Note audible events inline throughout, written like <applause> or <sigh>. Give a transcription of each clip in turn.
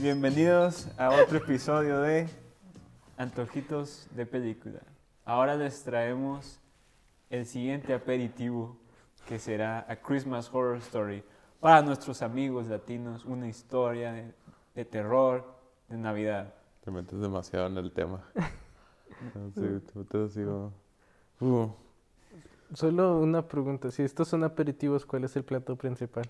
Bienvenidos a otro episodio de Antojitos de Película. Ahora les traemos el siguiente aperitivo que será A Christmas Horror Story. Para nuestros amigos latinos, una historia de, de terror de Navidad. Te metes demasiado en el tema. <laughs> Sí, te metes así como... Uh, Solo una pregunta. Si estos son aperitivos, ¿cuál es el plato principal?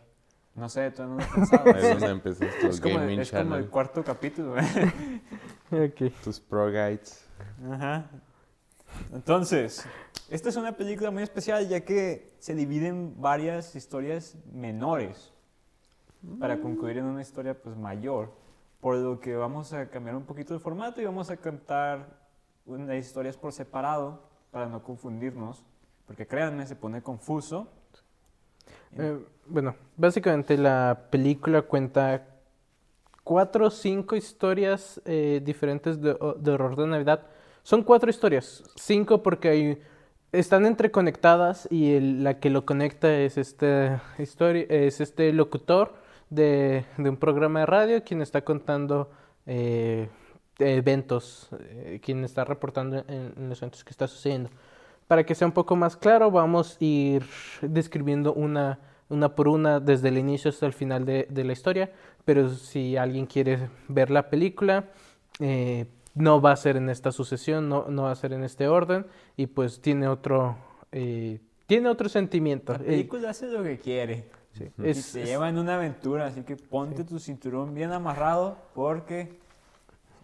No sé, todavía no lo he pensado. ahí es donde empiezas tu es, como, gaming es como el channel, cuarto capítulo. <laughs> Ok. tus pro guides. Ajá. Entonces, esta es una película muy especial ya que se divide en varias historias menores para concluir en una historia pues mayor. Por lo que vamos a cambiar un poquito el formato y vamos a contar unas historias por separado para no confundirnos. Porque créanme, se pone confuso. Eh, bueno, básicamente la película cuenta cuatro o cinco historias eh, diferentes de, de horror de Navidad. Son cuatro historias, cinco porque están entreconectadas y la que lo conecta es este, es este locutor de, un programa de radio quien está contando eh, eventos, eh, quien está reportando en los eventos que está sucediendo. Para que sea un poco más claro, vamos a ir describiendo una, una por una desde el inicio hasta el final de, de la historia. Pero si alguien quiere ver la película, eh, no va a ser en esta sucesión, no, no va a ser en este orden. Y pues tiene otro, eh, tiene otro sentimiento. La Eh, película hace lo que quiere. sí, Y es- te es- lleva en una aventura, así que ponte tu cinturón bien amarrado porque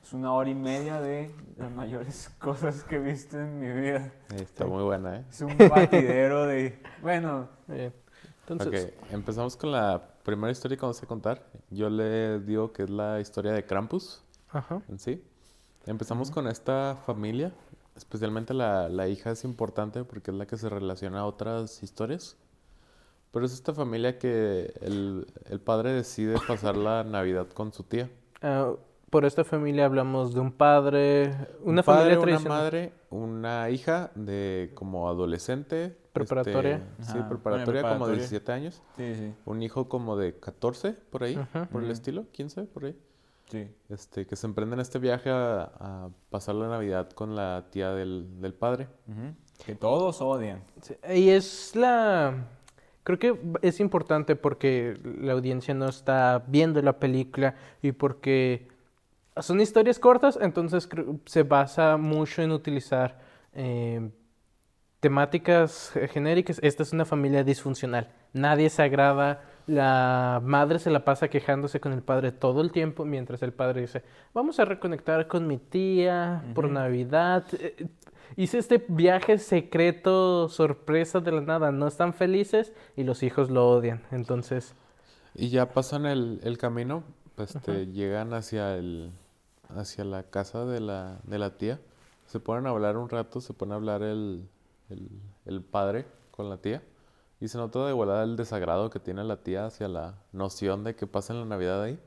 es una hora y media de las mayores <laughs> cosas que he visto en mi vida. Está muy buena, ¿eh? Es un batidero de... <laughs> Bueno, entonces, Ok, empezamos con la primera historia que vamos a contar. Yo le digo que es la historia de Krampus ajá. en sí. Empezamos con esta familia, especialmente la, la hija es importante porque es la que se relaciona a otras historias. Pero es esta familia que el, el padre decide pasar la Navidad con su tía. Ah, por esta familia hablamos de un padre, una Un padre, familia una tradicional. madre, una hija de como adolescente. Preparatoria. este, sí, bueno, preparatoria como preparatoria. 17 años. sí, sí, Un hijo como de 14, por ahí, Ajá. por el estilo, 15, por ahí. sí. Este, que se emprenden este viaje a, a pasar la Navidad con la tía del, del padre. Que todos odian. Sí, Y es la... Creo que es importante porque la audiencia no está viendo la película y porque son historias cortas, entonces se basa mucho en utilizar eh, temáticas genéricas. Esta es una familia disfuncional. Nadie se agrada. La madre se la pasa quejándose con el padre todo el tiempo, mientras el padre dice, vamos a reconectar con mi tía por. Navidad. Eh, Hice este viaje secreto, sorpresa de la nada. No están felices y los hijos lo odian. Entonces, Y ya pasan el, el camino, pues, este, llegan hacia el, hacia la casa de la, de la tía. Se ponen a hablar un rato, se pone a hablar el, el, el padre con la tía. Y se nota de volada el desagrado que tiene la tía hacia la noción de que pasan la Navidad ahí.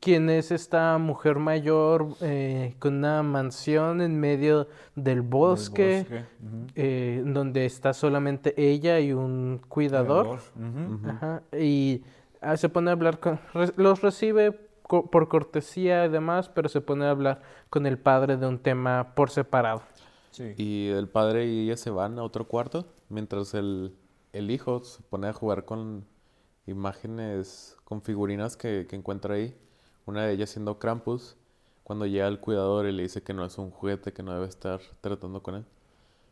¿quién es esta mujer mayor eh, con una mansión en medio del bosque, bosque. Ujú. eh, donde está solamente ella y un cuidador? Ujú. Ujú. Ajá, Y ah, se pone a hablar con... re- los recibe co- por cortesía y demás, pero se pone a hablar con el padre de un tema por separado. Sí. Y el padre y ella se van a otro cuarto, mientras el, el hijo se pone a jugar con imágenes, con figurinas que, que encuentra ahí. Una de ellas siendo Krampus, cuando llega el cuidador y le dice que no es un juguete, que no debe estar tratando con él.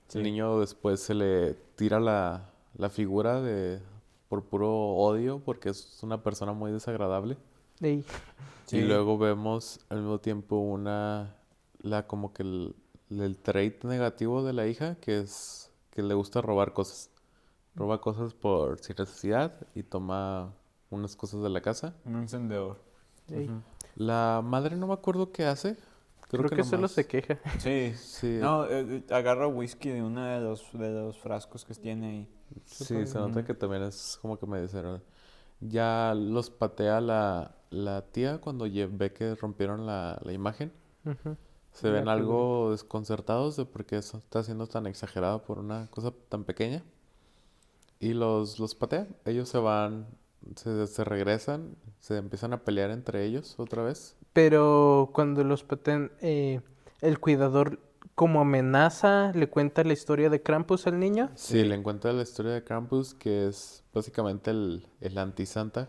Sí. El niño después se le tira la, la figura de, por puro odio, porque es una persona muy desagradable. Y Sí. Y luego vemos al mismo tiempo una, la como que el, el trait negativo de la hija, que es que le gusta robar cosas. Roba cosas por sin necesidad y toma unas cosas de la casa. Un encendedor. La madre no me acuerdo qué hace. creo, que, solo se queja. Sí. Sí, No, eh, eh, agarra whisky de uno de los, de los frascos que tiene ahí. sí, se nota que también es como que me desagradable. Ya los patea la, la tía cuando ve que rompieron la, la imagen. Se ven algo desconcertados de por qué eso está siendo tan exagerado por una cosa tan pequeña. Y los, los patea. Ellos se van, se, se regresan, se empiezan a pelear entre ellos otra vez. pero cuando los patean, eh, el cuidador como amenaza le cuenta la historia de Krampus al niño. Sí, le encuentra la historia de Krampus, que es básicamente el, el anti-santa,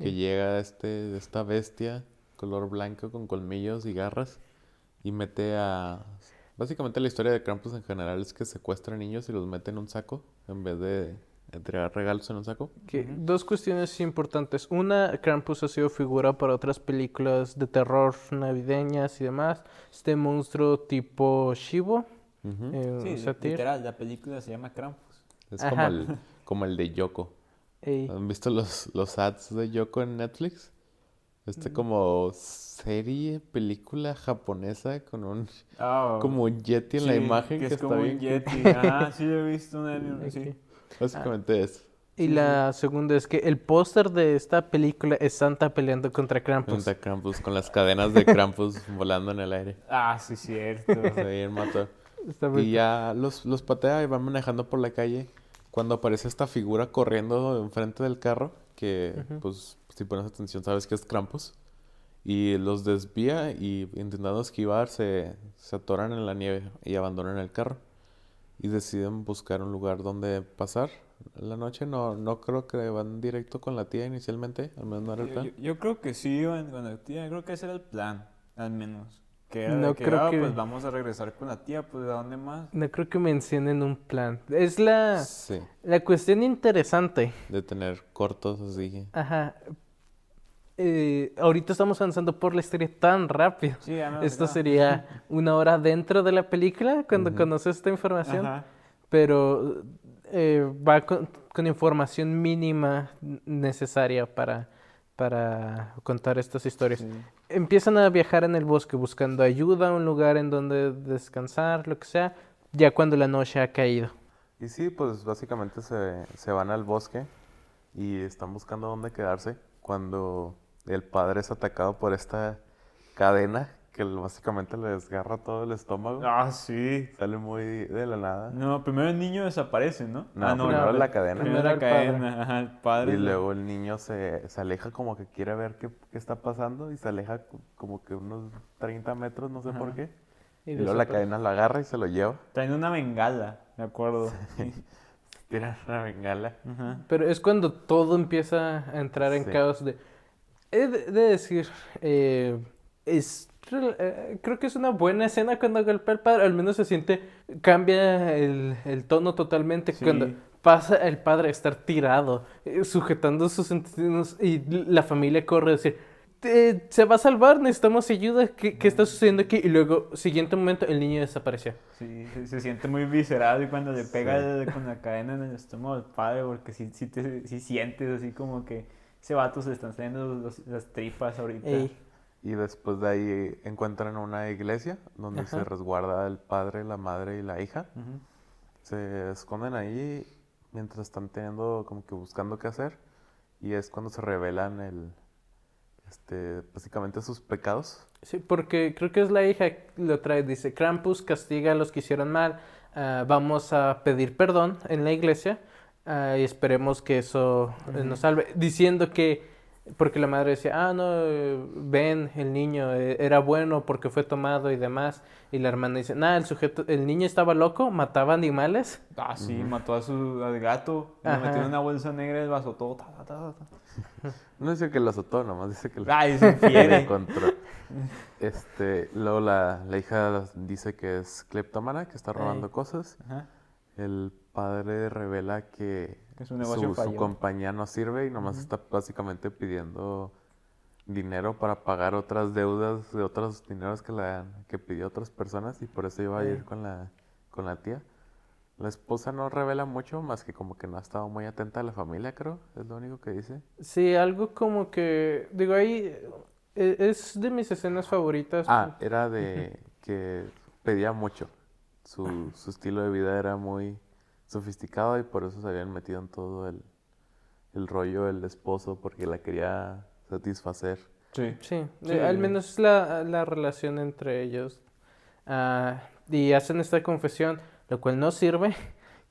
que Sí. llega este, esta bestia, color blanco, con colmillos y garras, y mete a... Básicamente la historia de Krampus en general es que secuestra niños y los mete en un saco, en vez de entregar regalos en un saco. Que, Dos cuestiones importantes. Una, Krampus ha sido figura para otras películas de terror navideñas y demás. Este monstruo tipo Shivo. Eh, Sí, satir. literal, la película se llama Krampus. Es como el, como el de Yoko. Ey, ¿Han visto los, los ads de Yoko en Netflix? Este como serie, película japonesa con un Ah, como un yeti en la imagen que que, es está como bien. un Yeti. Ajá, sí lo he visto un anime, <laughs> sí. Básicamente es Y la segunda es que el póster de esta película es Santa peleando contra Krampus. Santa Krampus con las cadenas de Krampus <laughs> volando en el aire. Ah, sí, cierto. <laughs> Se bien mató. Está muy Y ya los, los patea y van manejando por la calle. Cuando aparece esta figura corriendo enfrente del carro, que Ujú. pues si pones atención sabes que es Krampus. Y los desvía y intentando esquivar se, se atoran en la nieve y abandonan el carro. Y deciden buscar un lugar donde pasar la noche. No, no creo que van directo con la tía inicialmente, al menos no era el Yo, plan. yo- yo creo que sí iban con la tía, creo que ese era el plan, al menos. Que era de No que, creo ah, que- pues vamos a regresar con la tía, pues ¿a dónde más? No creo que mencionen un plan. Es la, Sí, la cuestión interesante. de tener cortos así. Ajá. Eh, ahorita estamos avanzando por la historia tan rápido. Sí, ya me lo Esto sería una hora dentro de la película cuando Ujú. conoces esta información. Ajá. pero eh, va con, con información mínima necesaria para, para contar estas historias. Sí. Empiezan a viajar en el bosque buscando ayuda, un lugar en donde descansar, lo que sea, ya cuando la noche ha caído. Y sí, pues básicamente se, se van al bosque y están buscando dónde quedarse cuando el padre es atacado por esta cadena que básicamente le desgarra todo el estómago. Ah, sí. Sale muy de la nada. No, primero el niño desaparece, ¿no? No, ah, primero no, la cadena. Primero la el padre. cadena, ajá, el padre. Y luego el niño se, se aleja como que quiere ver qué, qué está pasando y se aleja co- como que unos 30 metros, no sé por qué. Y Y luego la cadena lo agarra y se lo lleva. Traen una bengala, me acuerdo. <laughs> Sí. Tira una bengala. Ajá. Pero es cuando todo empieza a entrar en Sí. caos de... He de, de decir, eh, es, eh, creo que es una buena escena cuando golpea al padre, al menos se siente, cambia el, el tono totalmente Sí. cuando pasa el padre a estar tirado, eh, sujetando sus intestinos y la familia corre a decir, "Eh, se va a salvar, necesitamos ayuda, ¿qué, qué está sucediendo aquí? Y luego, siguiente momento, el niño desapareció. Sí, se, se siente muy visceral y cuando le pega Sí. el- con la cadena en el estómago al padre, porque sí, sí, te, sí sientes así como que ese vato se le están saliendo los- los- las tripas ahorita. Ey, Y después de ahí encuentran una iglesia donde se Ajá. resguarda el padre, la madre y la hija. Se esconden ahí mientras están teniendo como que buscando qué hacer. Y es cuando se revelan el este básicamente sus pecados. Sí, porque creo que es la hija que lo trae, dice, Krampus castiga a los que hicieron mal, ah, vamos a pedir perdón en la iglesia ah, y esperemos que eso eh, nos salve, diciendo que, porque la madre decía, ah, no, ven, el niño eh, era bueno porque fue tomado y demás, y la hermana dice, nada, el sujeto, el niño estaba loco, mataba animales, Ah, sí, mató a su, al gato, lo metió en una bolsa negra y lo azotó. ta, ta, ta, ta. <laughs> No dice que lo azotó, nomás dice que lo Ay, se que lo infiere. <laughs> encontró. Este, luego la, la hija dice que es cleptómana, que está robando Ey. cosas. Ajá. El padre revela que Que su su falló. compañía no sirve y nomás está básicamente pidiendo dinero para pagar otras deudas de otros dineros que, la, que pidió otras personas y por eso iba a ir con la, con la tía. La esposa no revela mucho, más que como que no ha estado muy atenta a la familia, creo. Es lo único que dice. sí, algo como que, digo, ahí eh, es de mis escenas favoritas. Ah, era de que pedía mucho. Su, su estilo de vida era muy sofisticado y por eso se habían metido en todo el, el rollo el esposo porque la quería satisfacer. Sí. Sí, Sí. al menos es la, la relación entre ellos. Ah, y hacen esta confesión, lo cual no sirve.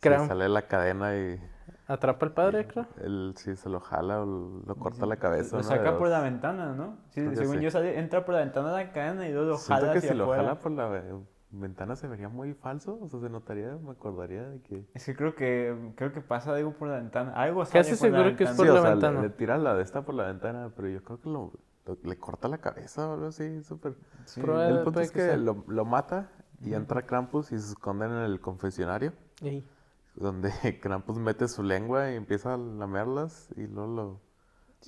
Se Kram- sale la cadena y Atrapa al padre, creo. Él sí se lo jala o lo corta la cabeza. Lo saca por la ventana, ¿no? Sí, Creo según sí. yo, sale, entra por la ventana de la cadena y luego lo Siento jala que hacia si lo afuera. jala por la ve- ventana se vería muy falso. O sea, se notaría, me acordaría de que... Es que creo que creo que pasa algo por la ventana. Algo Casi sale la seguro que es ventana. por Sí, la o sea, le- ventana. Le, tira la de esta por la ventana, pero yo creo que lo, lo- le corta la cabeza o algo así, súper... Sí. El punto es que que lo, lo mata y entra Krampus y se esconden en el confesionario, Ey. donde <laughs> Krampus mete su lengua y empieza a lamerlas y luego lo,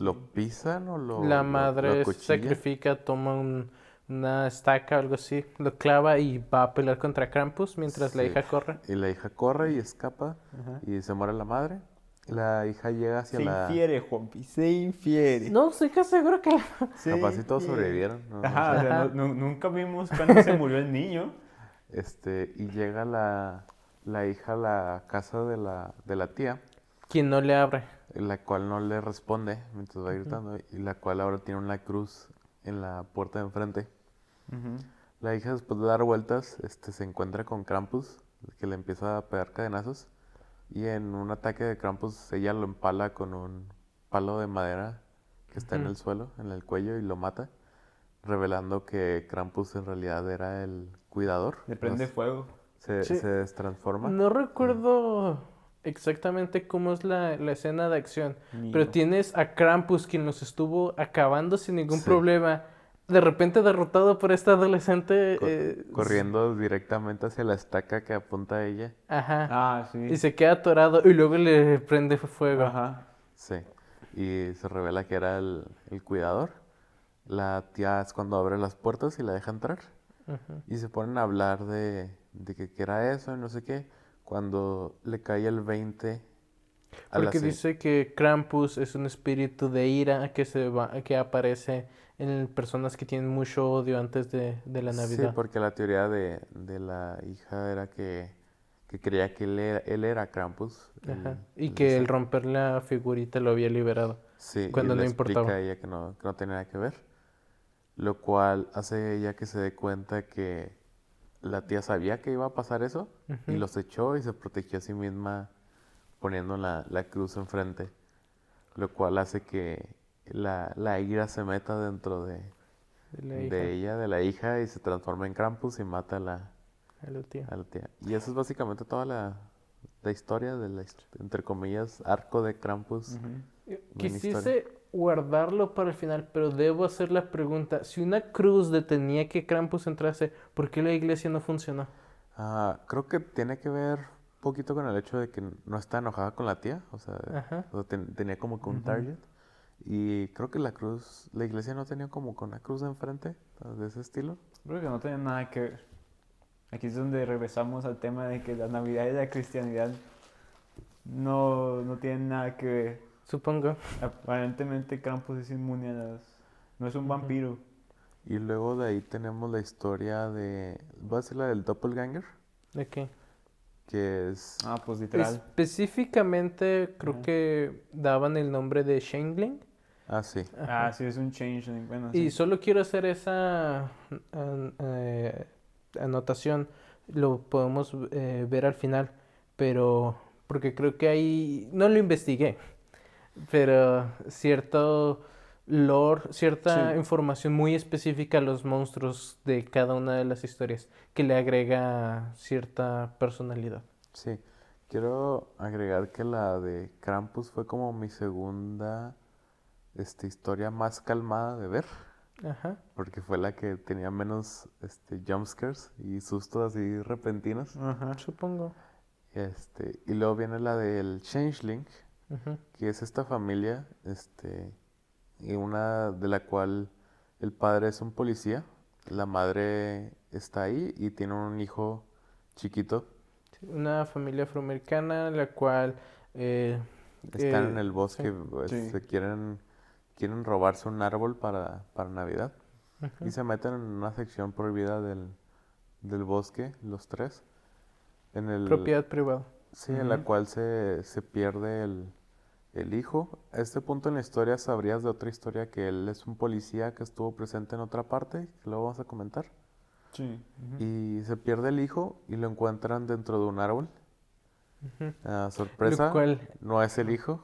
lo pisan o lo La madre lo sacrifica, toma un- una estaca o algo así, lo clava y va a pelear contra Krampus mientras la Sí. hija corre. Y la hija corre y escapa Ajá. y se muere la madre. La hija llega hacia Se la... infiere, Juanpi, se infiere. No, estoy casi seguro que... Se Capaz si todos sobrevivieron. ¿no? No Ajá, o sea, no- nu- nunca vimos cuando se murió el niño. Este, y llega la, la hija a la casa de la, de la tía, Quien no le abre. la cual no le responde mientras va gritando, y la cual ahora tiene una cruz en la puerta de enfrente. La hija después de dar vueltas, este, se encuentra con Krampus, que le empieza a pegar cadenazos, y en un ataque de Krampus ella lo empala con un palo de madera que está en el suelo, en el cuello, y lo mata, revelando que Krampus en realidad era el cuidador. Le prende fuego. se, Sí. se destransforma. No recuerdo exactamente cómo es la, la escena de acción, pero tienes a Krampus quien los estuvo acabando sin ningún Sí. problema. De repente derrotado por esta adolescente. Co- eh, corriendo directamente hacia la estaca que apunta a ella. Ajá. Ah, sí. Y se queda atorado y luego le prende fuego. Ajá. Sí. Y se revela que era el, el cuidador. La tía es cuando abre las puertas y la deja entrar. Ujú. Y se ponen a hablar de, de que, que era eso y no sé qué. Cuando le cae el 20 a Porque dice que Krampus es un espíritu de ira que se va, que aparece en personas que tienen mucho odio antes de, de la Sí, Navidad. porque la teoría de, de la hija era que, que creía que él era, él era Krampus. el- Ajá. Y el que el romper la figurita lo había liberado. Sí, y cuando le no explica importaba. a ella que no, que no tenía nada que ver. Lo cual hace ella que se dé cuenta que la tía sabía que iba a pasar eso y los echó y se protegió a sí misma poniendo la, la cruz enfrente. Lo cual hace que la, la ira se meta dentro de, De la de hija, ella, de la hija, y se transforma en Krampus y mata a la, a la tía. a la tía. Y eso es básicamente toda la, la historia de la, entre comillas, arco de Krampus. Buena Quisiste guardarlo para el final, pero debo hacer la pregunta. Si una cruz detenía que Krampus entrase, ¿por qué la iglesia no funcionó? Ah, creo que tiene que ver un poquito con el hecho de que no está enojada con la tía, o sea, Ajá. o sea, ten- tenía como que un target. Y creo que la cruz, la iglesia no tenía como que una cruz enfrente o de ese estilo. Creo que no tiene nada que ver. Aquí es donde regresamos al tema de que la Navidad y la cristianidad no, no tienen nada que ver. Supongo. Aparentemente Krampus es inmune a las... No es un vampiro. Y luego de ahí tenemos la historia de, voy a decir la del doppelganger, ¿De qué? que es, Ah, pues literal. Específicamente creo Ajá. que daban el nombre de Shangling. Ah sí, Ajá. Ah, sí, es un changeling. Bueno, Y sí. solo quiero hacer esa an- eh, anotación. Lo podemos eh, ver al final, pero porque creo que ahí no lo investigué, pero cierto lore, cierta Sí. información muy específica a los monstruos de cada una de las historias que le agrega cierta personalidad. sí. Quiero agregar que la de Krampus fue como mi segunda este, historia más calmada de ver. Ajá. Porque fue la que tenía menos este, jumpscares y sustos así repentinos. Ajá. Supongo. Este, y luego viene la del Changeling, Ujú. que es esta familia, este, y una de la cual el padre es un policía, la madre está ahí y tiene un hijo chiquito. Una familia afroamericana, la cual eh, Están eh, en el bosque, sí. pues, Sí. se quieren, quieren robarse un árbol para, para Navidad. Y se meten en una sección prohibida del, del bosque, los tres. En el, propiedad privada. Sí, en la cual se, se pierde el, el hijo. A este punto en la historia sabrías de otra historia que él es un policía que estuvo presente en otra parte, que luego vamos a comentar. Sí. Y se pierde el hijo y lo encuentran dentro de un árbol. Ah, sorpresa, Lo cual no es el hijo.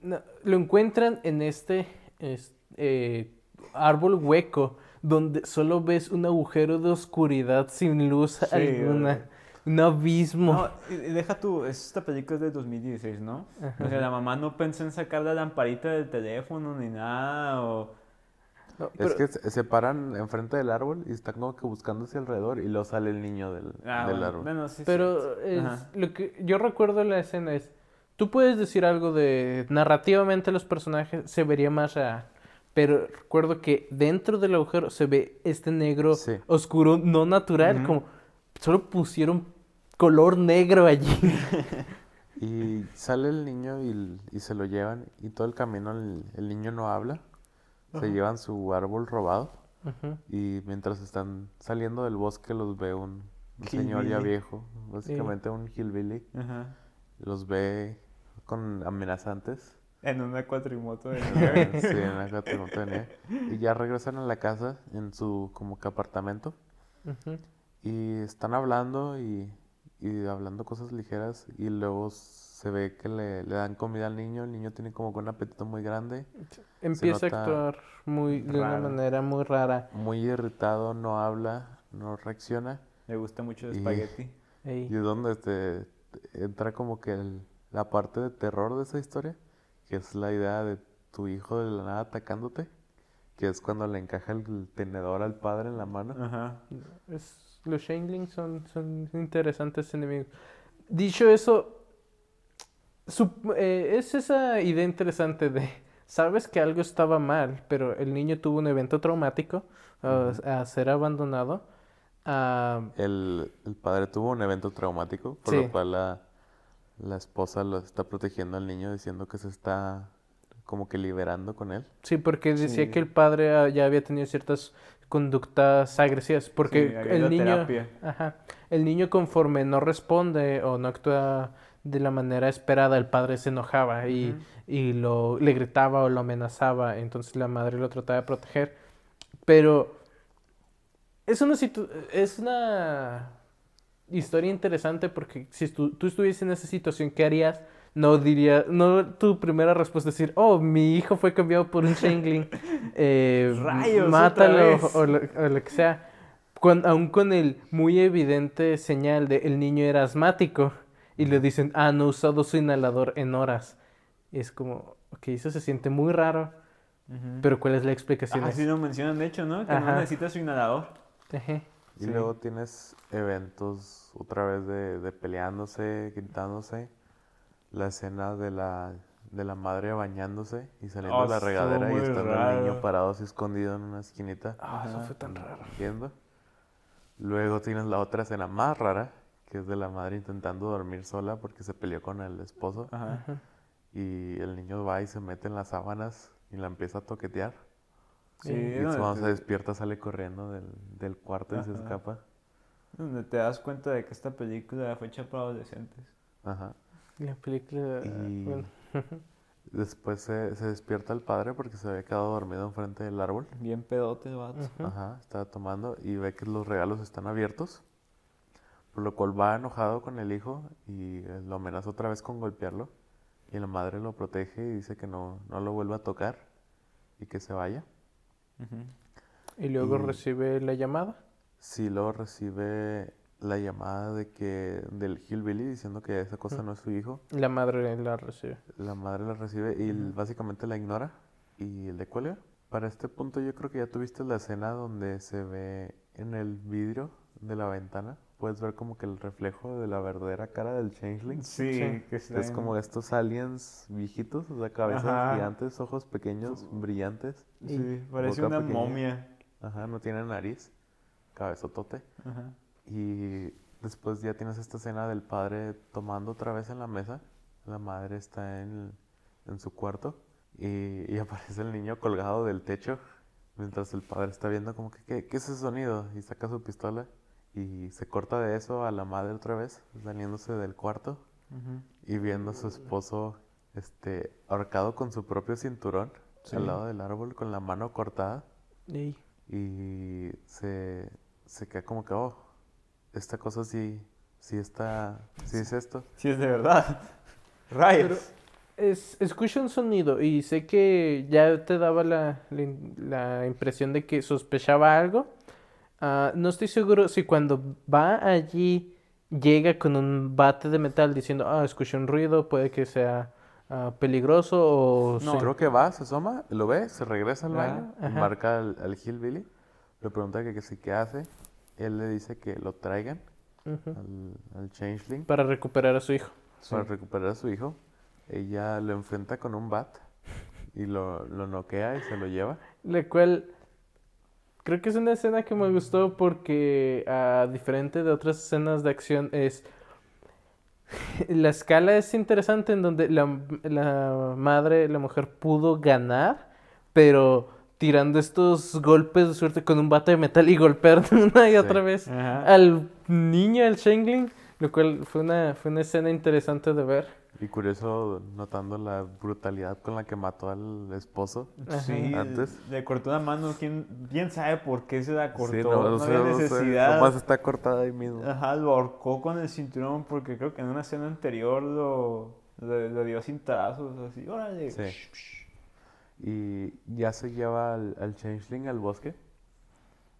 no, lo encuentran en este es- eh, árbol hueco donde solo ves un agujero de oscuridad sin luz Sí, alguna, ¿verdad? un abismo. No, deja tú, esta película es de 2016, ¿no? Ajá. O sea, la mamá no pensó en sacar la lamparita del teléfono ni nada, o... No, Es pero- que se, paran enfrente del árbol y están como que buscando hacia alrededor y luego sale el niño del, Ah, del bueno, árbol. bueno, sí, Pero cierto. es- lo que yo recuerdo de la escena es, tú puedes decir algo de narrativamente los personajes se vería más real, pero recuerdo que dentro del agujero se ve este negro Sí. oscuro no natural, como solo pusieron color negro allí. <laughs> Y sale el niño y, y se lo llevan y todo el camino el, el niño no habla. Se llevan su árbol robado y mientras están saliendo del bosque los ve un, un señor ya Hillbilly. viejo, básicamente un hillbilly. Ajá. Los ve con amenazantes. En una cuatrimoto de <laughs> sí, nieve. en una cuatrimoto de nieve. Y ya regresan a la casa en su como que apartamento. Y están hablando y, y hablando cosas ligeras y luego se ve que le, le dan comida al niño, el niño tiene como que un apetito muy grande, Empieza a actuar muy, de una manera muy rara. muy irritado, no habla, no reacciona Le gusta mucho el Y- espagueti. Y es donde te, te entra como que el- la parte de terror de esa historia, que es la idea de tu hijo de la nada atacándote, que es cuando le encaja el tenedor al padre en la mano. Ajá. Es- los Changelings son, son interesantes enemigos. Dicho eso, eh, es esa idea interesante de, sabes que algo estaba mal, pero el niño tuvo un evento traumático a- a ser abandonado. ah, El, el padre tuvo un evento traumático, por Sí. lo cual la, la esposa lo está protegiendo al niño diciendo que se está como que liberando con él. sí, porque decía Sí. que el padre ah, ya había tenido ciertas conductas agresivas, porque Sí, el niño... terapia. Ajá. El niño conforme no responde o no actúa de la manera esperada, el padre se enojaba y, y lo, le gritaba o lo amenazaba, entonces la madre lo trataba de proteger. Pero es una, situ- es una historia interesante porque si tú, tú estuvieses en esa situación, ¿qué harías? No diría, no tu primera respuesta es decir, oh, mi hijo fue cambiado por un Changeling, <laughs> eh, Rayos, mátalo vez. o lo, o lo que sea. Cuan- aún con el muy evidente señal de el niño era asmático y le dicen, ah, no ha usado su inhalador en horas. Es como, ok, eso se siente muy raro, Ujú. pero ¿cuál es la explicación? Así lo mencionan, de hecho, ¿no? Que Ajá. no necesita su inhalador. Ejé. Y Sí. luego tienes eventos otra vez de, de peleándose, gritándose. La escena de la, de la madre bañándose y saliendo Oh, de la estuvo regadera y estando el niño parado así escondido en una esquinita. Ah, eso fue tan raro. viendo. Luego tienes la otra escena más rara, que es de la madre intentando dormir sola porque se peleó con el esposo. Ajá. Y el niño va y se mete en las sábanas y la empieza a toquetear. Sí, y donde cuando se te- despierta sale corriendo del, del cuarto y se Ajá. escapa. Donde te das cuenta de que esta película fue hecha para adolescentes. Ajá. La película, Y bueno, <laughs> después se, se despierta el padre porque se había quedado dormido enfrente del árbol. Bien pedote el vato. Ajá, estaba tomando y ve que los regalos están abiertos. Por lo cual va enojado con el hijo y eh, lo amenaza otra vez con golpearlo. Y la madre lo protege y dice que no, no lo vuelva a tocar y que se vaya. Y luego Y- recibe la llamada. Sí, luego recibe la llamada de que del hillbilly diciendo que esa cosa no es su hijo. La madre la recibe. La madre la recibe y básicamente la ignora y le cuelga. Para este punto yo creo que ya tuviste la escena donde se ve en el vidrio de la ventana. Puedes ver como que el reflejo de la verdadera cara del changeling. Sí, Sí. que está Es en- como estos aliens viejitos, o sea, cabezas Ajá. gigantes, ojos pequeños, brillantes. Sí, parece una pequeña. momia. Ajá, no tiene nariz, cabezotote. Ajá. Y después ya tienes esta escena del padre tomando otra vez en la mesa. La madre está en, en su cuarto y, y <laughs> aparece el niño colgado del techo mientras el padre está viendo como que, ¿qué, qué es ese sonido? Y saca su pistola y se corta de eso a la madre otra vez, saliéndose del cuarto y viendo a su esposo este, ahorcado con su propio cinturón Sí. al lado del árbol con la mano cortada Ey. y se, se queda como que, oh, esta cosa sí, sí está, sí es esto. Si es de verdad. <laughs> Rayos. Es, escucho un sonido y sé que ya te daba la, la impresión de que sospechaba algo. Ah, no estoy seguro si cuando va allí llega con un bate de metal diciendo, ah, escuché un ruido, puede que sea ah, peligroso o... No. se- Creo que va, se asoma, lo ve, se regresa al Ajá, baño, ajá. marca al, al Hillbilly, le pregunta que, que sí, qué hace, él le dice que lo traigan al, al Changeling Para recuperar a su hijo. para recuperar a su hijo. Ella lo enfrenta con un bat y lo, lo noquea y se lo lleva. La cual creo que es una escena que me gustó porque a diferente de otras escenas de acción es <laughs> la escala es interesante en donde la, la madre, la mujer pudo ganar, pero tirando estos golpes de suerte con un bate de metal y golpeando una y Sí. otra vez Ajá. al niño, al Shangling, lo cual fue una, fue una escena interesante de ver. Y curioso, notando la brutalidad con la que mató al esposo. Sí, Antes. le cortó la mano. ¿Quién, quién sabe por qué se la cortó? Sí, no, no, o sea, había no sé, necesidad. nomás está cortada ahí mismo. Ajá, lo ahorcó con el cinturón porque creo que en una escena anterior lo, lo, lo dio cintazos, así, órale. Sí. Y ya se lleva al, al Changeling al bosque.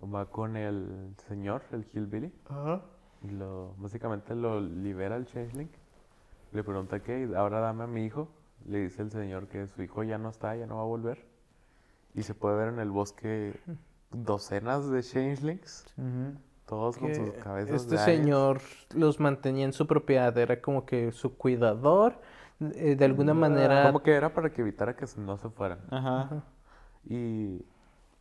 Va con el señor, el Hillbilly. Ajá. Y lo, básicamente lo libera el Changeling. Le pregunta qué, ahora dame a mi hijo. Le dice el señor que su hijo ya no está, ya no va a volver. Y se puede ver en el bosque docenas de Changelings, todos con que sus cabezas este de señor los mantenía en su propiedad, era como que su cuidador, eh, de alguna manera... Como que era para que evitara que no se fueran. Ajá. Y,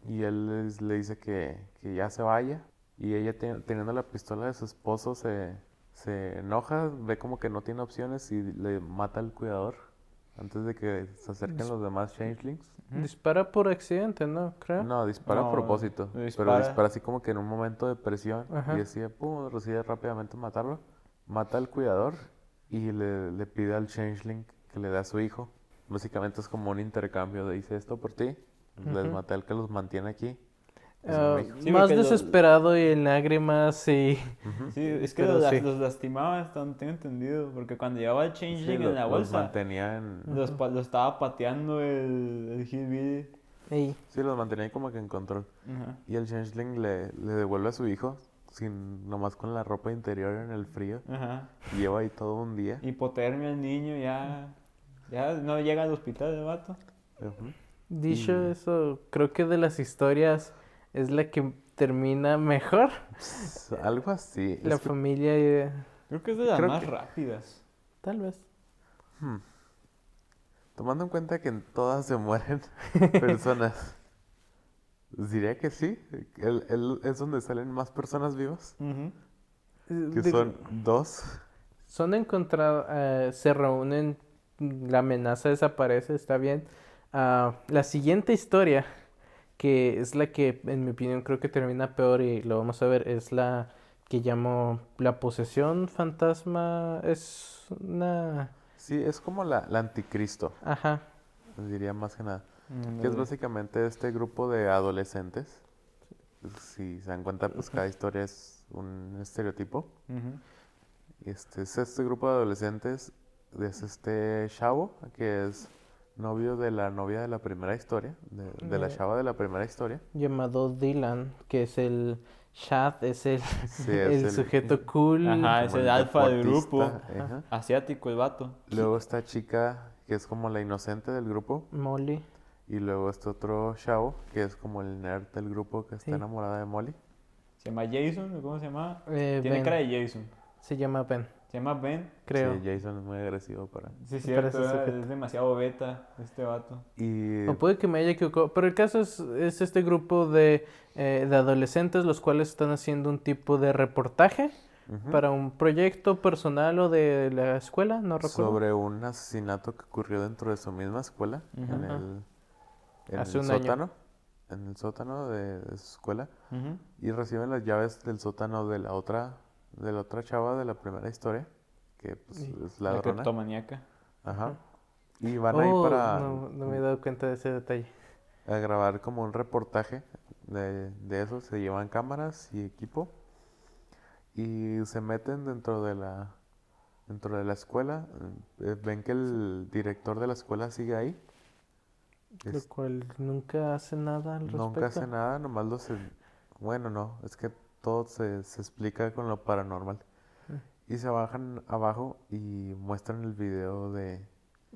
y él les- le dice que, que ya se vaya. Y ella te- teniendo la pistola de su esposo se, se enoja, ve como que no tiene opciones y le mata al cuidador antes de que se acerquen los demás changelings. Dispara por accidente, ¿no? Creo. No, dispara a propósito. Pero dispara. dispara así como que en un momento de presión Ajá. y decide, pum, decide rápidamente matarlo. Mata al cuidador y le, le pide al changeling que le dé a su hijo. Básicamente es como un intercambio de hice esto por ti, les Ujú. maté al que los mantiene aquí. Ese Ah, es mi hijo". Sí, más lo- desesperado y en lágrimas y... Sí, es que los, sí. los lastimaba, tengo entendido, porque cuando llevaba el Sí, lo- en la los bolsa, mantenía en... los, lo estaba pateando el, el Hillbilly. Sí, los mantenía como que en control. Y el changeling le, le devuelve a su hijo, sin nomás con la ropa interior en el frío. Y lleva ahí todo un día. Hipotermia el niño, ya, ya no llega al hospital el vato. Dicho Y- eso, creo que de las historias es la que termina mejor. Pss, Algo así. La Es que- familia, eh, Creo que es de las Creo más que- rápidas. tal vez. Hmm. Tomando en cuenta que en todas se mueren <laughs> personas, diría que sí. El- el- es donde salen más personas vivas, que son dos. Son encontrados, eh, se reúnen, la amenaza desaparece, está bien. Ah, la siguiente historia, que es la que en mi opinión creo que termina peor y lo vamos a ver, es la que llamo la posesión fantasma. Es una... Sí, es como la, la anticristo, Ajá. diría más que nada. Que es básicamente este grupo de adolescentes. Si se dan cuenta, pues cada historia es un estereotipo. Este es este grupo de adolescentes, es este chavo, que es novio de la novia de la primera historia, de, de la Eh. chava de la primera historia. Llamado Dylan, que es el Chad, es el, Sí, <laughs> el, es el- sujeto cool. Ajá. Es como el alfa del grupo. ajá. Asiático el vato. Luego esta chica, que es como la inocente del grupo. Molly. Y luego este otro chavo, que es como el nerd del grupo que está Sí. enamorada de Molly. Se llama Jason, ¿o ¿cómo se llama? Eh, Tiene Ben. cara de Jason. Se llama Ben, Se llama Ben. creo. Sí, Jason es muy agresivo para... Sí, cierto, es demasiado beta este vato. Y O puede que me haya equivocado, pero el caso es, es este grupo de, eh, de adolescentes los cuales están haciendo un tipo de reportaje para un proyecto personal o de la escuela, no recuerdo. sobre un asesinato que ocurrió dentro de su misma escuela, en el, en Hace el un año. sótano, en el sótano de, de su escuela, y reciben las llaves del sótano de la otra, de la otra chava de la primera historia, que pues, Sí. es La ladrona. criptomaníaca. Ajá. Y van ahí Oh, para no, no me he dado cuenta de ese detalle. a grabar como un reportaje de, de eso, se llevan cámaras y equipo. y se meten dentro de la dentro de la escuela. eh, ven que el director de la escuela sigue ahí. Lo Es- cual nunca hace nada al respecto. nunca hace nada, nomás lo se... Bueno, no, es que todo se, se explica con lo paranormal. Mm. Y se bajan abajo y muestran el video de...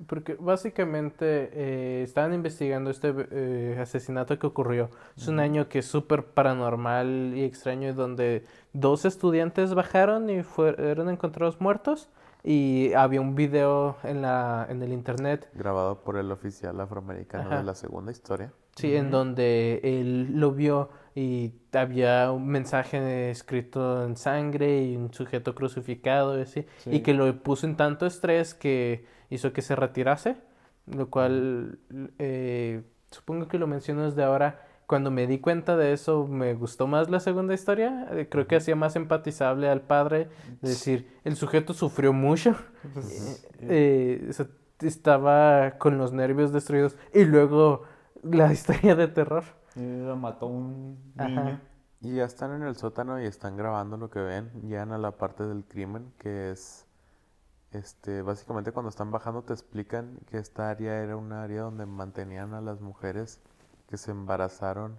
Porque básicamente eh, estaban investigando este eh, asesinato que ocurrió. Es un año que es súper paranormal y extraño, donde dos estudiantes bajaron y fueron encontrados muertos. Y había un video en la, en el internet, grabado por el oficial afroamericano Ajá. de la segunda historia. Sí, en donde él lo vio y había un mensaje escrito en sangre y un sujeto crucificado y así. Y Sí. que lo puso en tanto estrés que hizo que se retirase, lo cual eh, supongo que lo mencionas de ahora. Cuando me di cuenta de eso, me gustó más la segunda historia. Eh, creo que hacía más empatizable al padre. Es decir, el sujeto sufrió mucho. Pues, <laughs> eh, estaba con los nervios destruidos. Y luego la historia de terror. lo mató un Ajá. niño. Y ya están en el sótano y están grabando lo que ven. Llegan a la parte del crimen, que es... Este, básicamente cuando están bajando te explican que esta área era un área donde mantenían a las mujeres que se embarazaron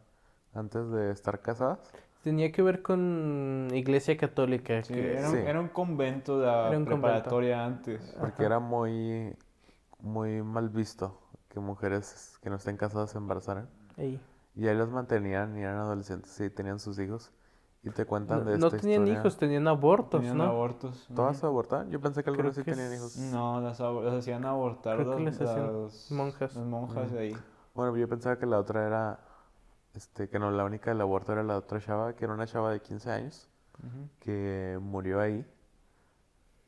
antes de estar casadas. Tenía que ver con Iglesia Católica. Sí, que- era, un, Sí. era un convento de la convento. preparatoria antes. Porque era muy, muy mal visto que mujeres que no estén casadas se embarazaran. Ey. Y ahí las mantenían y eran adolescentes y tenían sus hijos. Y te cuentan No, de no esta tenían historia. hijos, tenían abortos, Tenían ¿no? abortos. ¿Todas se abortaban? Yo pensé que algunas sí tenían hijos. No, las, abor- las hacían abortar Creo que las, les hacían las- monjas. las monjas de ahí. Bueno, yo pensaba que la otra era, este, que no, la única del aborto era la otra chava, que era una chava de 15 años, que murió ahí.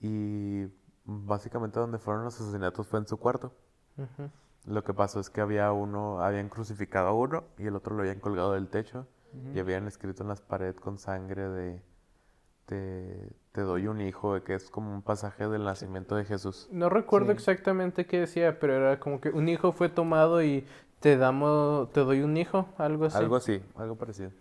Y básicamente donde fueron los asesinatos fue en su cuarto. Ujú. Lo que pasó es que había uno, habían crucificado a uno y el otro lo habían colgado del techo y habían escrito en las paredes con sangre de te, te doy un hijo, que es como un pasaje del nacimiento de Jesús. No recuerdo Sí. exactamente qué decía, pero era como que un hijo fue tomado y te damos, te doy un hijo, algo así. Algo así, algo parecido.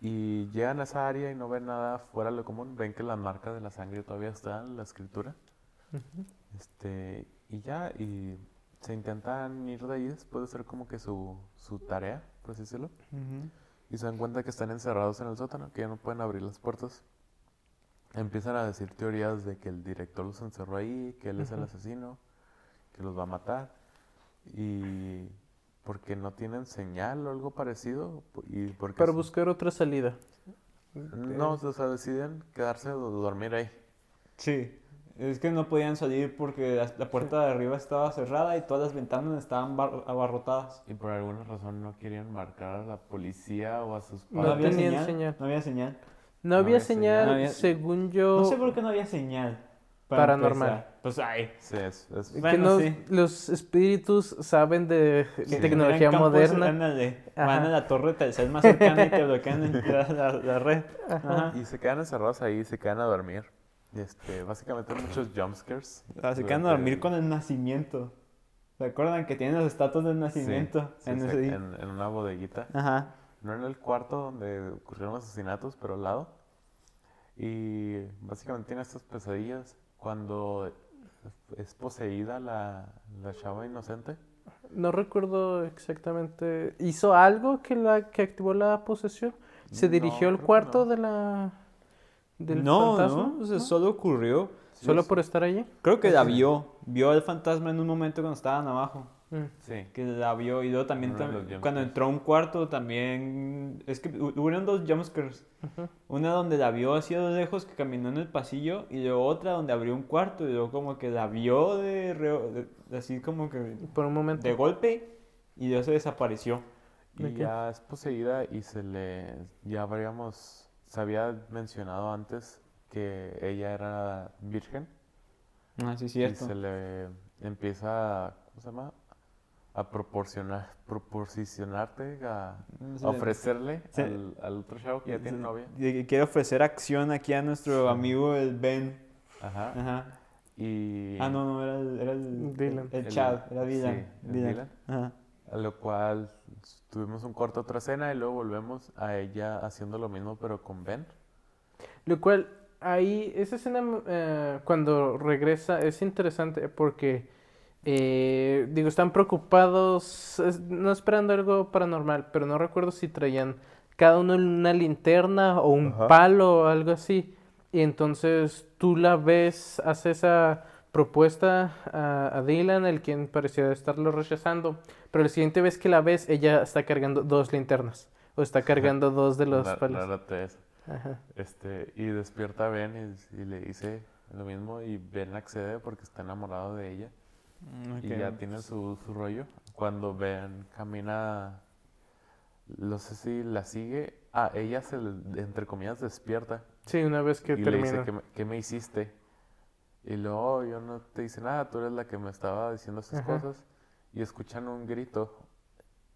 Y llegan a esa área y no ven nada fuera de lo común. Ven que la marca de la sangre todavía está en la escritura. Este, y ya, y se intentan ir de ahí después de hacer como que su, su tarea, por así decirlo. Y se dan cuenta que están encerrados en el sótano, que ya no pueden abrir las puertas. Empiezan a decir teorías de que el director los encerró ahí, que él es el asesino, que los va a matar. Y porque no tienen señal o algo parecido. Y porque Para buscar otra salida. No, o sea, deciden quedarse o dormir ahí. Sí, es que no podían salir porque la, la puerta de arriba estaba cerrada y todas las ventanas estaban bar- abarrotadas. Y por alguna razón no querían marcar a la policía o a sus No No, padres. había tenían señal, señal. No había señal. No No había señal, señal. No había- según yo, No sé por qué no había señal. para Paranormal. empezar. Pues ay. Sí, es, es- que Bueno, no- sí. los espíritus saben de Sí. tecnología campos, moderna. ándale, van a la torre Telcel más cercana y te bloquean la, la- la red. Ajá. Ajá. Y se quedan encerrados ahí, se quedan a dormir. Este, básicamente muchos jumpscares. Ah, Se quedan a dormir con el nacimiento. ¿Se acuerdan que tienen los estatutos del nacimiento? en ese día? en, en una bodeguita. Ajá. No en el cuarto donde ocurrieron los asesinatos, pero al lado. Y básicamente tiene estas pesadillas cuando es poseída la, la chava inocente. No recuerdo exactamente. ¿Hizo algo que la que activó la posesión? ¿Se No, dirigió creo al que cuarto no. de la del no, fantasma? no, o sea, solo ocurrió. ¿Solo Sí, por estar allí? Creo que la vio. Vio al fantasma en un momento cuando estaban abajo. Mm. Sí. Que la vio y luego también cuando entró a un cuarto también es que hu- hubieron dos jumpscares. Una donde la vio así a lo lejos que caminó en el pasillo y luego otra donde abrió un cuarto y luego como que la vio de, de- de así como que Por un momento. de golpe y luego se desapareció. Y ya es poseída y se le, ya habríamos, se había mencionado antes que ella era virgen Ah, sí, y cierto. se le empieza, ¿cómo se llama? A proporcionar, proporcionarte, a, Se a le- ofrecerle se- al, al otro chavo que ya tiene Sí, novia. y Quiere ofrecer acción aquí a nuestro amigo el Ben. Ajá. Ajá. Y Ah, no, no, era el, era el, Dylan. el, el Chad, era Dylan. sí, Dylan. Dylan. Ajá. A lo cual tuvimos un corto otra escena y luego volvemos a ella haciendo lo mismo pero con Ben. Lo cual, ahí, esa escena eh, cuando regresa es interesante porque, eh, digo, están preocupados, es- no esperando algo paranormal, pero no recuerdo si traían cada uno una linterna o un Ajá. palo o algo así. Y entonces tú la ves, hace esa propuesta a, a Dylan, el quien parecía estarlo rechazando. Pero la siguiente vez que la ves, ella está cargando dos linternas. O está cargando <laughs> dos de los Ra- palos. Ajá. Este, y despierta a Ben y, y le dice lo mismo y Ben accede porque está enamorado de ella Mm, y ya tiene su, su rollo. Cuando Ben camina, no sé si la sigue, ah, ella se, le- entre comillas, despierta Sí, una vez que y le dice, termina. ¿qué me, qué me hiciste? Y luego, "Oh, yo no te hice nada, tú eres la que me estaba diciendo estas Ajá. cosas. Y escuchan un grito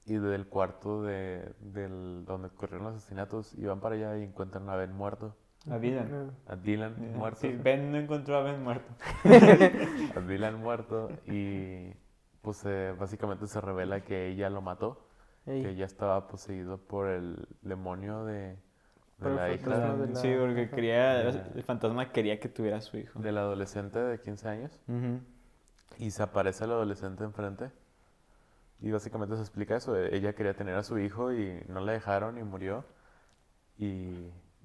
y del cuarto de, del, donde ocurrieron los asesinatos y van para allá y encuentran a Ben muerto, A Dylan. a Dylan Yeah. muerto. Sí, Ben no encontró a Ben muerto. <laughs> a Dylan muerto y pues eh, básicamente se revela que ella lo mató, Ey, que ella estaba poseído por el demonio de, el la hija de la- Sí, porque quería, el fantasma quería que tuviera a su hijo. del adolescente de 15 años Ujú. y se aparece el adolescente enfrente y básicamente se explica eso, eh, ella quería tener a su hijo y no la dejaron y murió y,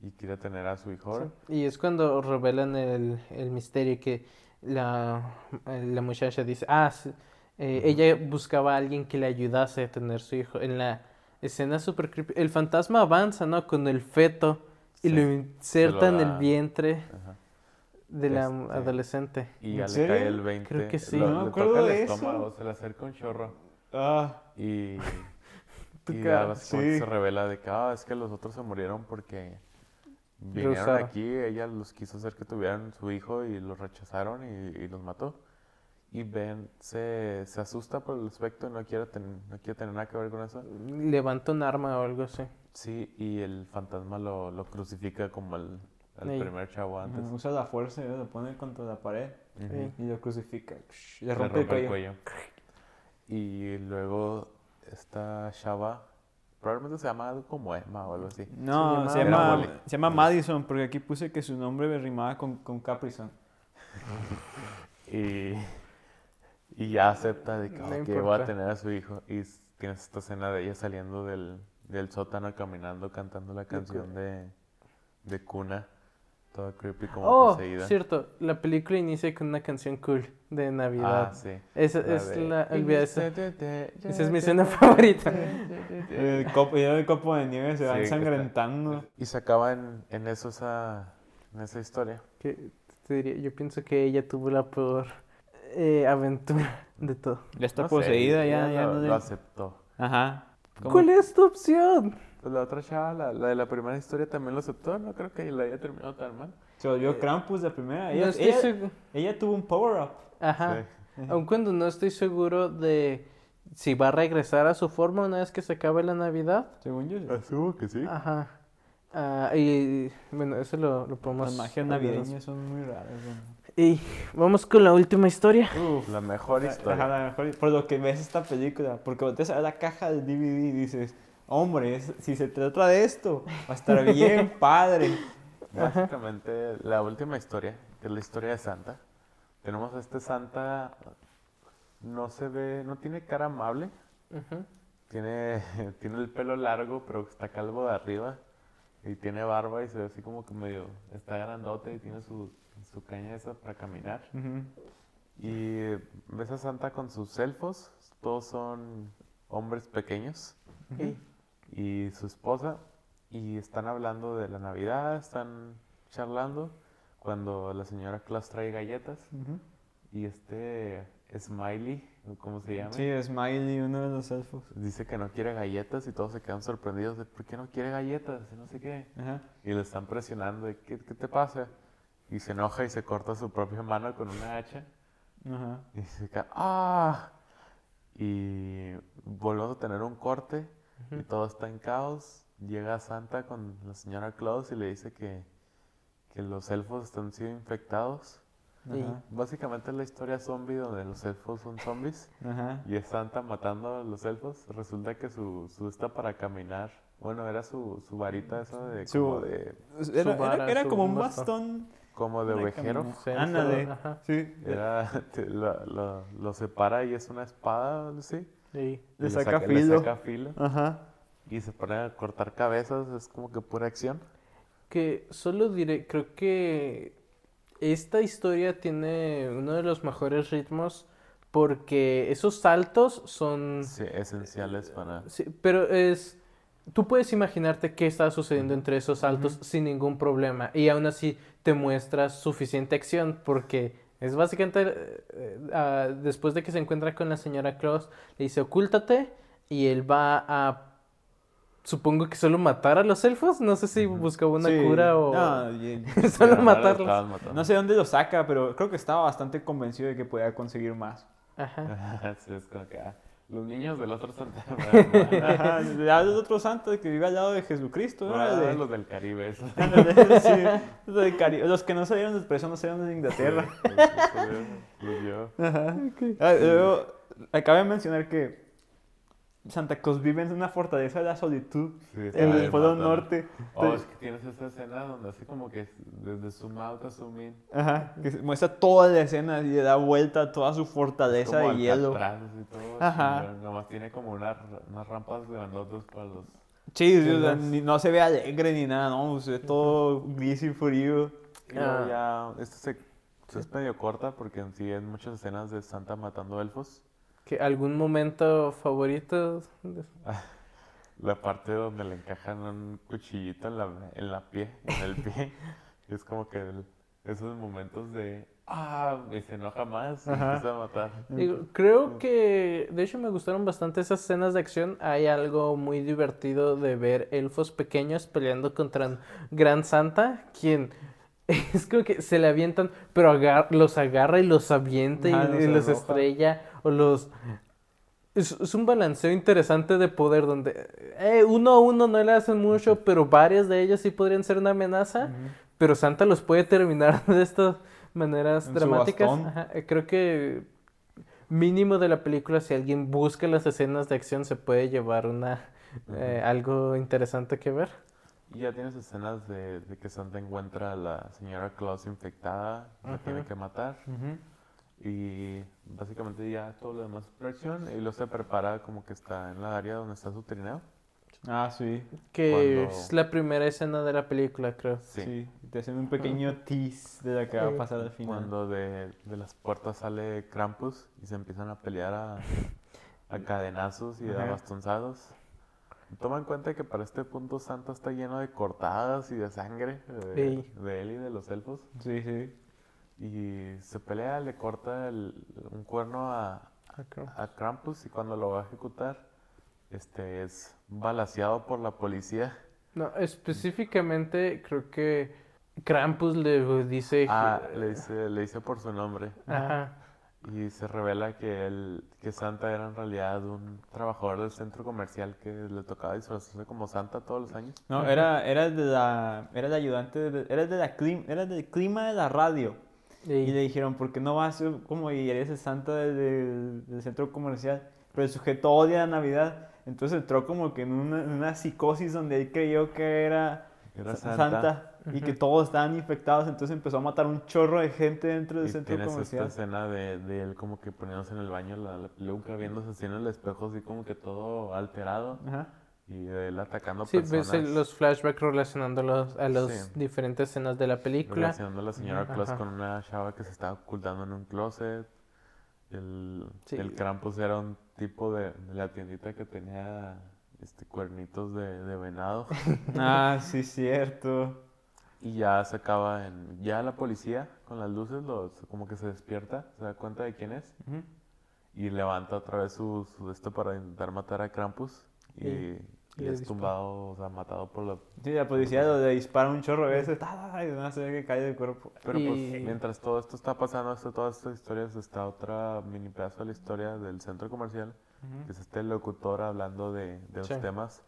y quiere tener a su hijo sí. Y es cuando revelan el, el misterio que la, eh, la muchacha dice, ah, sí, eh, ella buscaba a alguien que le ayudase a tener su hijo. En la escena super creepy, el fantasma avanza, ¿no? Con el feto y Sí, lo inserta en el vientre Ajá. de la Este, adolescente. Y ¿En ya le serio? cae el 20. Creo que sí. lo- No me le acuerdo toca el de eso. estómago, se le acerca un chorro. Ah, Y, <laughs> y ya básicamente sí. se revela de que, ah, es que los otros se murieron porque vinieron aquí, ella los quiso hacer que tuvieran su hijo y los rechazaron y, y los mató. Y Ben se, se asusta por el aspecto y no quiere, ten- no quiere tener nada que ver con eso. Levanta un arma o algo así. Sí, y el fantasma lo, lo crucifica como el, el primer chavo antes. Usa la fuerza, ¿eh? lo pone contra la pared y lo crucifica. Le Le rompe, el cuello. Y luego esta chava, probablemente se llama algo como Emma o algo así. No, Se llama, se llama Madison porque aquí puse que su nombre rimaba con, con Caprison. <laughs> Y, y ya acepta de que, No "Oh, que voy importa. a tener a su hijo. Y tienes esta escena de ella saliendo del, del sótano caminando, cantando la canción de, de Cuna. Toda creepy como Oh, poseída. cierto. La película inicia con una canción cool de Navidad. Ah, sí. Esa La es de- la... olvida esa. Esa es mi escena favorita. <laughs> El copo, el copo de nieve se va Sí, está- ensangrentando. Y se acaba en, en eso esa, en esa historia. Que te diría, yo pienso que ella tuvo la peor eh, aventura <laughs> de todo. Ya está No sé, poseída, ya, ella ya lo, no le- lo aceptó. Ajá. ¿Cómo? ¿Cuál es tu opción? Pues la otra chava, la, la de la primera historia, también lo aceptó. No creo que la haya terminado tan mal. Se volvió Krampus la primera. No Ella, estoy ella- segu- ella tuvo un power-up. Ajá. Sí. Aun cuando no estoy seguro de si va a regresar a su forma una vez que se acabe la Navidad. Según yo. Asumo que sí. Ajá. Ah, y bueno, eso lo, lo podemos... Las magias navideñas son muy raras. Y vamos con la última historia. Uf. La mejor historia. la mejor, por lo que ves esta película, porque volteas a la caja del DVD y dices, hombre, es- si se trata de esto, va a estar bien <laughs> padre. Básicamente, la última historia, que es la historia de Santa. Tenemos a este Santa, no se ve, no tiene cara amable. Tiene, <laughs> tiene el pelo largo, pero está calvo de arriba. Y tiene barba y se ve así como que medio, está grandote y tiene su, su caña esa para caminar. Y ves a Santa con sus elfos, todos son hombres pequeños. Y su esposa, y están hablando de la Navidad, están charlando, cuando la señora Claus trae galletas. Y este Smiley, ¿cómo se llama? Sí, Smiley, uno de los elfos. Dice que no quiere galletas y todos se quedan sorprendidos de por qué no quiere galletas y no sé qué. Ajá. Y le están presionando de ¿qué, qué te pasa? Y se enoja y se corta su propia mano con una hacha. Ajá. Y se queda, ¡ah! Y volvemos a tener un corte y todo está en caos. Llega Santa con la señora Claus y le dice que, que los elfos están siendo infectados. Ajá. Básicamente es la historia zombie donde los elfos son zombies Ajá. y es Santa matando a los elfos. Resulta que su, su esta para caminar Bueno, era su, su varita esa de Su- como de, Era, era- vara, era su como un bastón. Como de ovejero. Ándale. ajá. Sí. Era, <laughs> te- lo, lo- lo separa y es una espada, ¿sí? Sí. Y Le saca le filo. saca filo. Ajá. Y se pone a cortar cabezas, es como que pura acción. Que solo diré, creo que esta historia tiene uno de los mejores ritmos porque esos saltos son... Sí, esenciales para... Sí, pero es... Tú puedes imaginarte qué está sucediendo entre esos saltos sin ningún problema y aún así te muestras suficiente acción porque es básicamente eh, eh, ah, después de que se encuentra con la señora Claus le dice ocúltate y él va a supongo que solo matar a los elfos no sé si buscaba una Sí. cura o No, <laughs> y- solo matarlos matando. no sé dónde lo saca, pero creo que estaba bastante convencido de que podía conseguir más. Ajá. <laughs> sí, es como que... ah, los niños del otro santo. Ajá. Ya el otro santo que vive al lado de Jesucristo. Ah, De- los del Caribe. esos. <laughs> Sí. Los del Cari- Los que no salieron de expresión no salieron de Inglaterra. Los yo. Ajá. Ah, luego, acabo de mencionar que Santa Claus vive en una fortaleza de la solitud Sí, en el Polo. Norte. Oh, es que tienes esa escena donde así como que desde zoom out a zoom in. Ajá, que muestra toda la escena y le da vuelta a toda su fortaleza como de hielo. Y todo. Ajá. Nomás tiene como una- unas rampas grandotas para los... Sí, sí, o sea, ni- no se ve alegre ni nada, no, se ve todo gris y frío. Y Ah. ya, esta se, se es medio corta porque en sí hay muchas escenas de Santa matando elfos. ¿Que ¿Algún momento favorito? <laughs> La parte donde le encajan un cuchillito en la, en la pie, en el pie. <laughs> es como que el- esos momentos de... Ah, y se enoja más y empieza a matar. Digo, creo que de hecho me gustaron bastante esas escenas de acción. Hay algo muy divertido de ver elfos pequeños peleando contra gran santa, quien <laughs> es como que se le avientan, pero agar- los agarra y los avienta y, Ajá, los y los arroja. estrella o los... Es, es un balanceo interesante de poder donde eh, uno a uno no le hacen mucho, pero varias de ellas sí podrían ser una amenaza. Pero Santa los puede terminar <laughs> de estas maneras En dramáticas. Ajá, eh, creo que mínimo de la película, si alguien busca las escenas de acción, se puede llevar una eh, algo interesante que ver. Y ya tienes escenas de, de que Santa encuentra a la señora Claus infectada, la tiene que matar. Y básicamente ya todo lo demás es pura acción. Y luego se prepara como que está en la área donde está su trineo. Ah, sí. Que Cuando- es la primera escena de la película, creo. Sí. Sí. Te hacen un pequeño <laughs> tease de lo que va a pasar al final. Cuando de, de las puertas sale Krampus y se empiezan a pelear a, a cadenazos y a bastonzados. Toma en cuenta que para este punto Santa está lleno de cortadas y de sangre de, Sí. de él y de los elfos. Sí, sí. Y se pelea, le corta el- un cuerno a, a Krampus y cuando lo va a ejecutar, este es balaseado por la policía. No, específicamente creo que Krampus le dice... Ah, le dice, le dice por su nombre. Ajá. Y se revela que él, que Santa era en realidad un trabajador del centro comercial que le tocaba disfrazarse como Santa todos los años. No, era, era el de la, era el ayudante, de- era de la clim- era el del clima de la radio. Y- Y le dijeron, ¿por qué no vas a- como y eres el santa del, del- del centro comercial? Pero el sujeto odia la Navidad. Entonces entró como que en una, en una psicosis donde él creyó que era, Era sa- Santa. y que todos estaban infectados. Entonces empezó a matar un chorro de gente dentro del Y centro tienes comercial. esta escena de, de él como que poniéndose en el baño la, la peluca, viéndose así en el espejo, así como que todo alterado. Ajá. Y de él atacando Sí, personas. ves el- los flashbacks relacionándolos a las Sí. diferentes escenas de la película. Relacionando a la señora Ujú. Claus Ajá. con una chava que se estaba ocultando en un closet. El, Sí. el Krampus era un tipo de, de la tiendita que tenía este, cuernitos de, de venado. <laughs> Ah, sí, cierto. y ya se acaba en... Ya la policía con las luces los, como que se despierta, se da cuenta de quién es. Ujú. Y levanta otra vez su, su esto para intentar matar a Krampus. Y, Y y le es dispara. tumbado, o sea, matado por la... Sí, la policía lo le dispara un chorro de veces. ¡ta! Y no se ve que cae del cuerpo. Pero pues Y- mientras todo esto está pasando, esto, todas estas historias, está otra mini pedazo de la historia del centro comercial, que es este locutor hablando de, de los Sí. temas,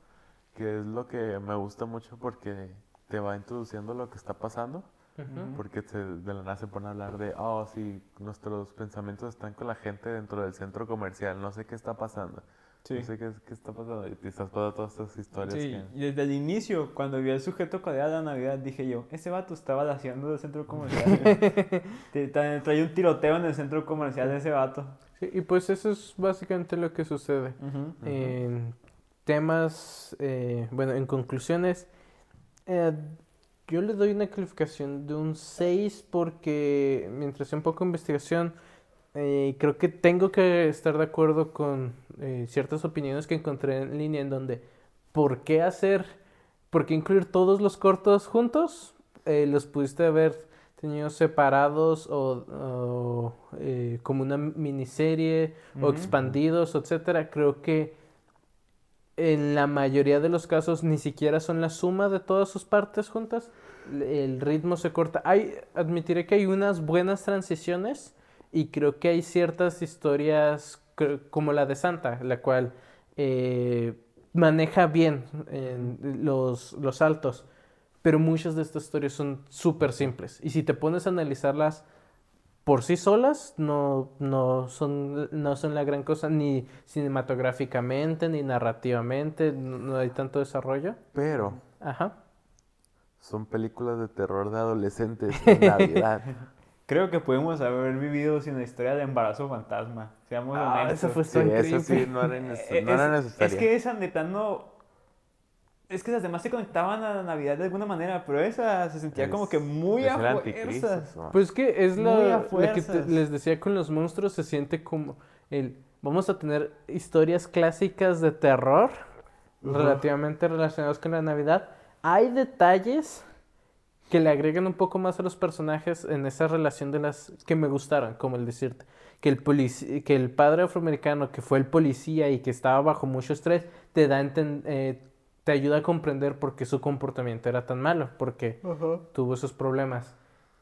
que es lo que me gusta mucho porque te va introduciendo lo que está pasando, Ujú. porque se- de la nada se pone a hablar de, oh, sí, nuestros pensamientos están con la gente dentro del centro comercial, no sé qué está pasando. Sí. No sé qué, qué está pasando. Y te estás pasando todas estas historias. Sí, que- y desde el inicio, cuando vi al sujeto coreano de la Navidad, dije yo, ese vato estaba haciendo el centro comercial. <laughs> Te- tra- Traía un tiroteo en el centro comercial de ese vato. Sí, y pues eso es básicamente lo que sucede. En temas, eh, bueno, en conclusiones, eh, yo le doy una calificación de un 6 porque mientras un poco de investigación, eh, creo que tengo que estar de acuerdo con eh, ciertas opiniones que encontré en línea en donde, ¿por qué hacer, por qué incluir todos los cortos juntos? Eh, los pudiste haber tenido separados o, o, eh, como una miniserie o expandidos, etcétera. Creo que en la mayoría de los casos ni siquiera son la suma de todas sus partes juntas. El ritmo se corta. Hay, admitiré que hay unas buenas transiciones y creo que hay ciertas historias como la de Santa, la cual eh, maneja bien en los, los saltos. Pero muchas de estas historias son súper simples. Y si te pones a analizarlas por sí solas, no, no, son, no son la gran cosa, ni cinematográficamente, ni narrativamente, no, no hay tanto desarrollo. Pero Ajá. son películas de terror de adolescentes en <laughs> Navidad. Creo que pudimos haber vivido sin la historia del embarazo fantasma. Seamos Ah, honestos. esa fue Sí, tan eso sí, creepy. no era, neces- Eh, no era es, necesaria. es que esa neta no... Es que las demás se conectaban a la Navidad de alguna manera, pero esa se sentía como Es- que muy es a fuerzas. ¿no? Pues que es Muy lo, a lo que te- les decía con los monstruos, se siente como el... Vamos a tener historias clásicas de terror relativamente relacionadas con la Navidad. Hay detalles que le agregan un poco más a los personajes en esa relación de las que me gustaron, como el decirte que el polici- que el padre afroamericano que fue el policía y que estaba bajo mucho estrés te da eh, te ayuda a comprender por qué su comportamiento era tan malo, porque tuvo esos problemas.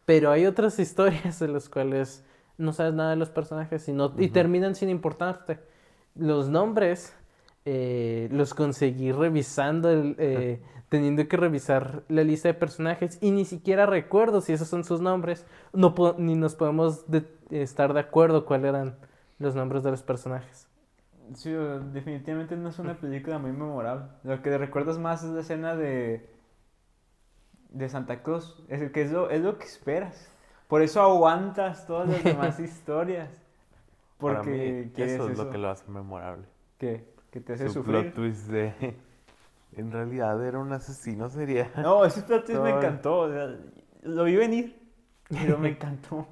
Pero hay otras <laughs> historias de las cuales no sabes nada de los personajes y, no, y terminan sin importarte. Los nombres eh, los conseguí revisando, el, eh, <laughs> teniendo que revisar la lista de personajes y ni siquiera recuerdo si esos son sus nombres. No ni nos podemos de- estar de acuerdo cuáles eran los nombres de los personajes. Sí, definitivamente no es una película muy memorable. Lo que recuerdas más es la escena de, de Santa Cruz. Es el que es lo, es lo que esperas. Por eso aguantas todas las <laughs> demás historias. Para Porque mí, eso. es lo que lo hace memorable. ¿Qué? Que te hace Su sufrir. plot twist de... <laughs> En realidad era un asesino serial. No, ese plot twist me <laughs> encantó. o sea, lo vi venir. Pero me encantó.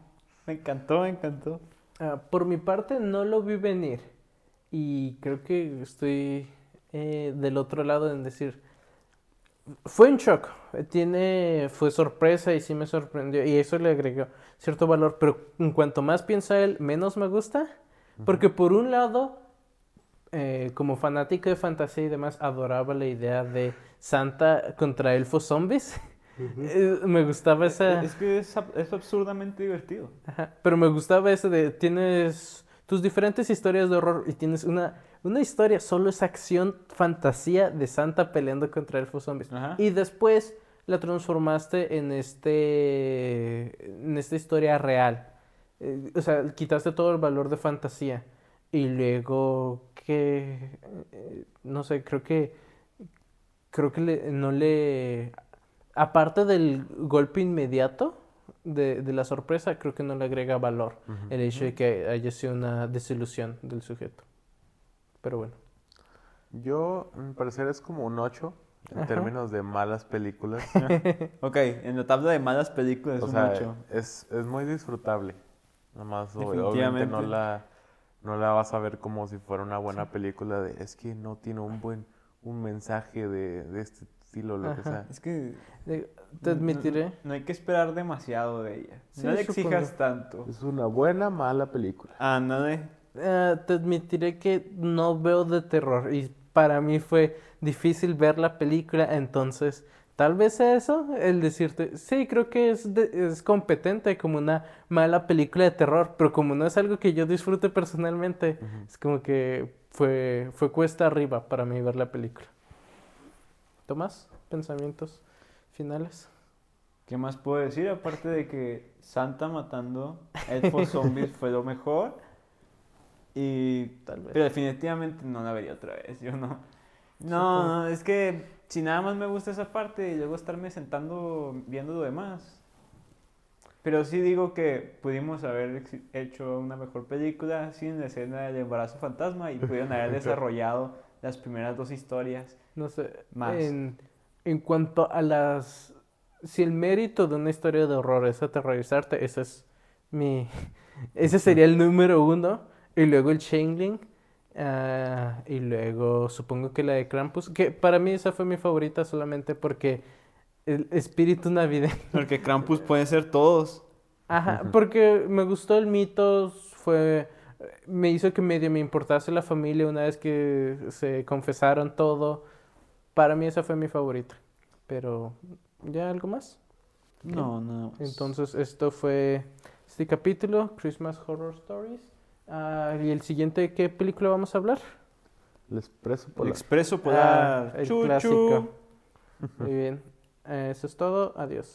Me encantó, me encantó. Ah, por mi parte no lo vi venir y creo que estoy eh, del otro lado en decir, fue un shock, eh, tiene, fue sorpresa y sí me sorprendió y eso le agregó cierto valor, pero en cuanto más piensa él, menos me gusta, porque por un lado, eh, como fanático de fantasía y demás, adoraba la idea de Santa contra elfos zombies. <laughs> Eh, me gustaba esa... Es que es, ab- es absurdamente divertido. Ajá, Pero me gustaba ese de tienes tus diferentes historias de horror y tienes una, una historia, solo es acción, fantasía de Santa peleando contra elfos zombies. Ajá. Y después la transformaste en este en esta historia real. Eh, o sea, quitaste todo el valor de fantasía. Y luego que eh, no sé, creo que creo que le- no le aparte del golpe inmediato de, de la sorpresa, creo que no le agrega valor el hecho de que haya sido una desilusión del sujeto. Pero bueno. Yo, a mi parecer, es como un 8 en Ajá. términos de malas películas. <laughs> Ok, en la tabla de malas películas es o un sea, ocho. es, es muy disfrutable. Nada más, ob- obviamente no la, no la vas a ver como si fuera una buena película de, es que no tiene un buen, un mensaje de, de este estilo, lo que sea. Es que Te admitiré. No, no hay que esperar demasiado de ella. Sí, no le supongo. exijas tanto. Es una buena, mala película. Ándale. Eh, te admitiré que no veo de terror y para mí fue difícil ver la película, entonces tal vez eso, el decirte, sí, creo que es, de- es competente como una mala película de terror, pero como no es algo que yo disfrute personalmente, es como que fue, fue cuesta arriba para mí ver la película. Tomás, pensamientos finales. ¿Qué más puedo decir? Aparte de que Santa matando elfos zombies fue lo mejor. Y, Tal vez. pero definitivamente no la vería otra vez. Yo no. No, es que si nada más me gusta esa parte y luego estarme sentando viendo lo demás. Pero sí digo que pudimos haber hecho una mejor película sin la escena del embarazo fantasma y pudieron haber <laughs> desarrollado las primeras dos historias. No sé. Más. En, en cuanto a las. Si el mérito de una historia de horror es aterrorizarte, ese es mi. <laughs> Ese sería el número uno. Y luego el Changeling. Ah, y luego supongo que la de Krampus. Que para mí esa fue mi favorita solamente porque el espíritu navideño. <laughs> Porque Krampus pueden ser todos. Ajá, porque me gustó el mito, fue, me hizo que medio me importase la familia una vez que se confesaron todo. Para mí esa fue mi favorita. Pero, ¿ya algo más? No, no. Entonces, esto fue este capítulo, Christmas Horror Stories. Ah, ¿y el siguiente qué película vamos a hablar? El expreso El polar. expreso polar. Ah, el clásico. <laughs> Muy bien. Eso es todo. Adiós.